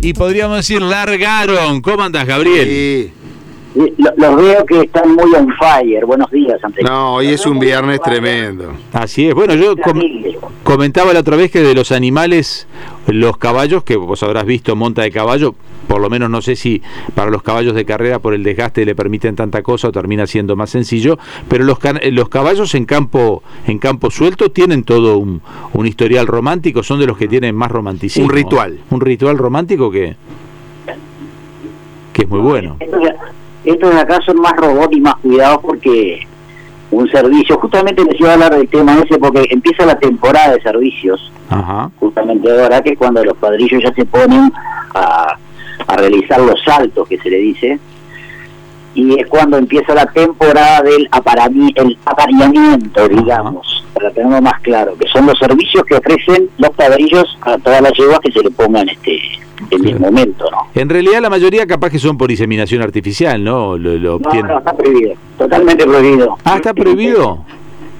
y podríamos decir largaron. ¿Cómo andas, Gabriel? Sí. Lo- Los veo que están muy on fire. Buenos días, ante No, hoy es un viernes tremendo. Así es. Bueno, yo com- comentaba la otra vez que de los animales, los caballos, que vos habrás visto monta de caballo, por lo menos no sé si para los caballos de carrera por el desgaste le permiten tanta cosa o termina siendo más sencillo, pero los, can- los caballos en campo en campo suelto tienen todo un, un historial romántico, son de los que tienen más romanticismo. Un ritual. Un ritual romántico que, que es muy bueno. Estos de, estos de acá son más robots y más cuidados porque un servicio, justamente les iba a hablar del tema ese porque empieza la temporada de servicios, Ajá. justamente ahora que es cuando los padrillos ya se ponen a, a realizar los saltos que se le dice y es cuando empieza la temporada del aparami- el apareamiento, digamos, para tenerlo más claro, que son los servicios que ofrecen los padrillos a todas las yeguas que se le pongan este en el momento, ¿no? En realidad la mayoría capaz que son por inseminación artificial, ¿no? Lo, lo No, está prohibido, totalmente prohibido. Ah, está prohibido.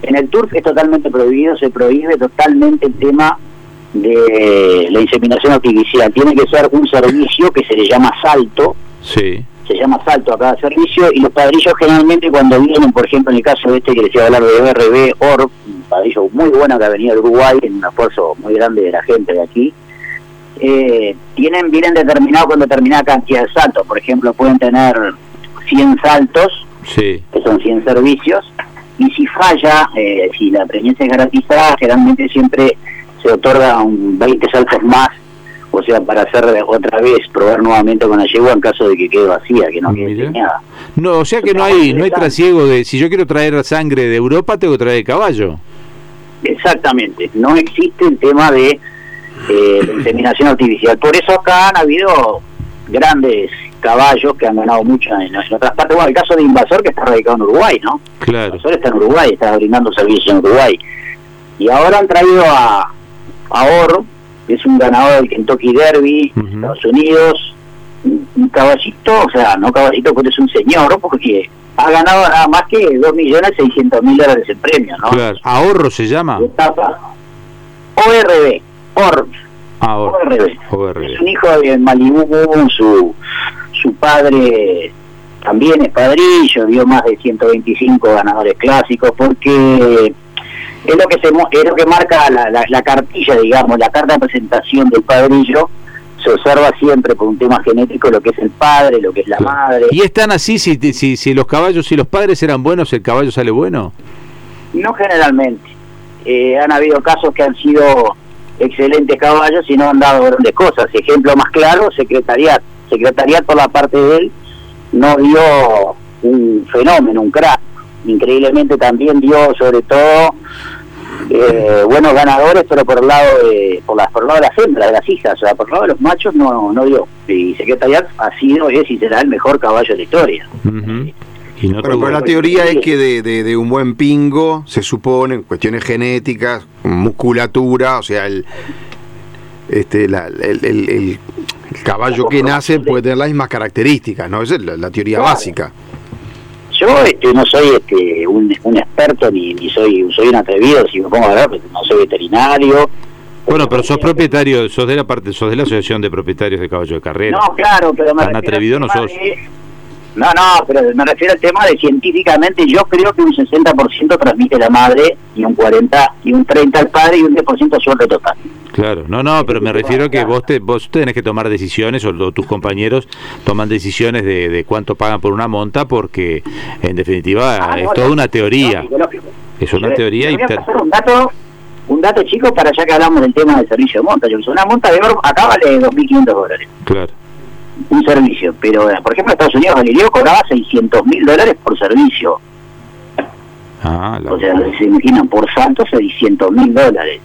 En el turf es totalmente prohibido, se prohíbe totalmente el tema de la inseminación artificial. Tiene que ser un servicio que se le llama salto, Sí. se llama salto a cada servicio, y los padrillos generalmente cuando vienen, por ejemplo, en el caso de este que les iba a hablar de BRB, OR, un padrillo muy bueno que ha venido de Uruguay, en un esfuerzo muy grande de la gente de aquí, eh, tienen vienen determinados con determinada cantidad de saltos. Por ejemplo, pueden tener 100 saltos, Sí. que son 100 servicios, y si falla, eh, si la presencia es garantizada, generalmente siempre se otorga un 20 saltos más, o sea, para hacer otra vez, probar nuevamente con la yegua en caso de que quede vacía, que no quede Mira. preñada. No, o sea que no hay no hay trasiego de si yo quiero traer sangre de Europa tengo que traer caballo. Exactamente, no existe el tema de eh, la inseminación artificial. Por eso acá han habido grandes caballos que han ganado mucho en, en otras partes. Bueno, el caso de Invasor que está radicado en Uruguay, ¿no? Claro. Invasor está en Uruguay, está brindando servicios en Uruguay. Y ahora han traído a, a Or, que es un ganador del Kentucky Derby. Estados Unidos, un, un caballito, o sea, no caballito, porque es un señor, porque ha ganado nada más que 2.600.000 dólares en premio, ¿no? Claro. Ahorro se llama. ORB, OR, Ahorro. ORB. Es ORB. un hijo de Malibu, su, su padre también es padrillo, dio más de 125 ganadores clásicos, porque es lo que se es lo que marca la, la, la cartilla, digamos, la carta de presentación del padrillo, se observa siempre por un tema genético lo que es el padre, lo que es la madre. Y están así si, si si los caballos si los padres eran buenos el caballo sale bueno. No generalmente. Eh, han habido casos que han sido excelentes caballos y no han dado grandes cosas. Ejemplo más claro, Secretariat. Secretariat por la parte de él no dio un fenómeno, un crack. Increíblemente también dio sobre todo eh, buenos ganadores, pero por el lado de por, las por el lado de las hembras, de las hijas, o sea, por el lado de los machos no, no dio. Y Secretariat ha sido, es y será el mejor caballo de la historia. Y no pero la teoría es que de, de- de un buen pingo se supone, cuestiones genéticas, musculatura, o sea, el, este, la- el, el- el- el caballo que nace puede tener las mismas características, ¿no? Esa es la, la teoría Claro. básica. Yo este, no soy este, un, un experto ni, ni soy soy un atrevido, si me pongo a hablar, porque no soy veterinario. Bueno, pero sos propietario, sos de la parte, sos de la asociación de propietarios de caballo de carrera. No, claro, pero me Tan refiero atrevido no sos. de- No, no, pero me refiero al tema de científicamente, yo creo que un 60% transmite la madre y un 40 y un 30 al padre y un 10% suerte total. Claro, no, no, pero me refiero a que vos te, vos tenés que tomar decisiones o, tus compañeros toman decisiones de, de cuánto pagan por una monta porque en definitiva Ah, es no, toda una teoría, lógico, lógico. es una teoría y voy a te- pasar un dato, un dato chico para ya que hablamos del tema del servicio de monta. Yo una monta de oro acá vale 2.500 dólares. claro, un servicio, pero eh, por ejemplo Estados Unidos Galileo cobraba 600 mil dólares por servicio, ah, la- o sea, se imaginan, por salto 600 mil dólares,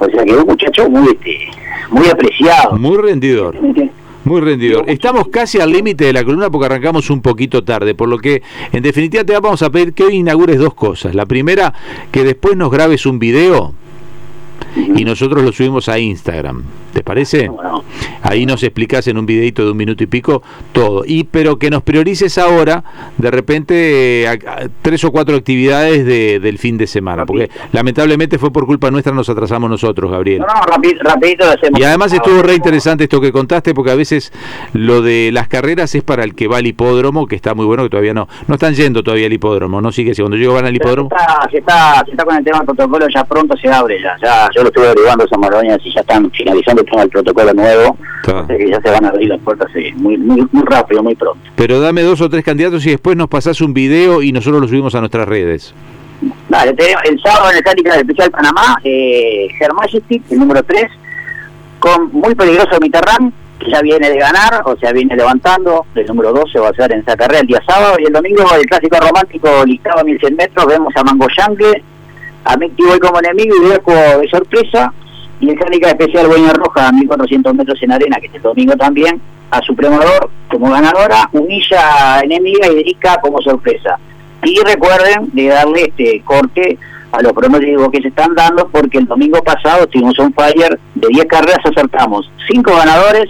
o sea que un muchacho muy este, muy apreciado. muy rendidor. Muy rendidor. Estamos casi al límite de la columna porque arrancamos un poquito tarde, por lo que en definitiva te vamos a pedir que hoy inaugures dos cosas. La primera, que después nos grabes un video y nosotros lo subimos a Instagram. ¿Te parece? Ahí nos explicás en un videito de un minuto y pico todo. Y pero que nos priorices ahora, de repente, tres o cuatro actividades de, del fin de semana. Porque lamentablemente fue por culpa nuestra, nos atrasamos nosotros, Gabriel. No, no, rapidito, lo hacemos. Y además estuvo re interesante esto que contaste, porque a veces lo de las carreras es para el que va al hipódromo, que está muy bueno, que todavía no. No están yendo todavía al hipódromo, ¿no? Sigue, si cuando llego van al hipódromo. Se está, se está, con el tema del protocolo, ya pronto se abre, ya. ya yo lo estuve averiguando esa Maroña, y ya están finalizando el protocolo nuevo, que ya se van a abrir las puertas muy, muy, muy rápido, muy pronto. Pero dame dos o tres candidatos y después nos pasás un video y nosotros lo subimos a nuestras redes. Vale, el sábado en el Cálica del Especial Panamá, eh, el número 3, con muy peligroso Mitterrand, que ya viene de ganar, o sea, viene levantando, el número 12 va a ser en esa carrera el día sábado, y el domingo el clásico romántico listado a 1100 metros, vemos a Mango Yangue, a Micti voy como enemigo y Dejo de sorpresa, y mecánica especial Boña Roja a 1400 metros en arena, que este domingo también, a Supremador como ganadora, Unilla enemiga y Derica como sorpresa. Y recuerden de darle este corte a los pronósticos que se están dando, porque el domingo pasado tuvimos un fire de 10 carreras, acertamos 5 ganadores,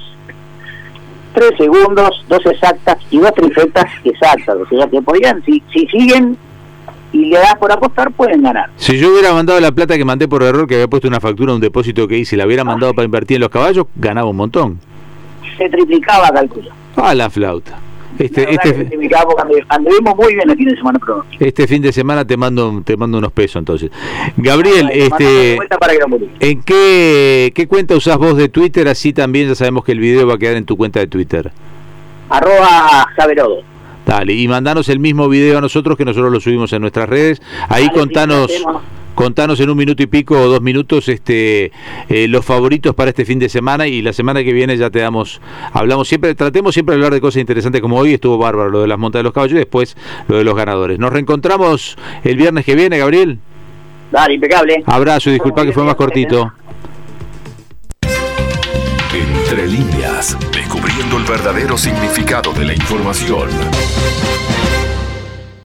3 segundos, 2 exactas y 2 trifectas exactas. O sea que podían, si, si siguen y le das por apostar, pueden ganar. Si yo hubiera mandado la plata que mandé por error, que había puesto una factura, un depósito que hice, la hubiera mandado para invertir en los caballos, ganaba un montón. Se triplicaba, calculo. Ah, la flauta. Este, este, muy bien el fin de semana Este fin de semana te mando te mando unos pesos entonces. Gabriel, este ¿en qué, qué cuenta usás vos de Twitter? Así también ya sabemos que el video va a quedar en tu cuenta de Twitter. Arroba Javerodo. Dale, y mandanos el mismo video a nosotros que nosotros lo subimos en nuestras redes. Ahí contanos contanos en un minuto y pico o dos minutos este eh, los favoritos para este fin de semana y la semana que viene ya te damos hablamos siempre tratemos siempre de hablar de cosas interesantes como hoy estuvo bárbaro lo de las montas de los caballos y después lo de los ganadores. Nos reencontramos el viernes que viene Gabriel. Dale, impecable. Abrazo y disculpa que fue más cortito descubriendo el verdadero significado de la información.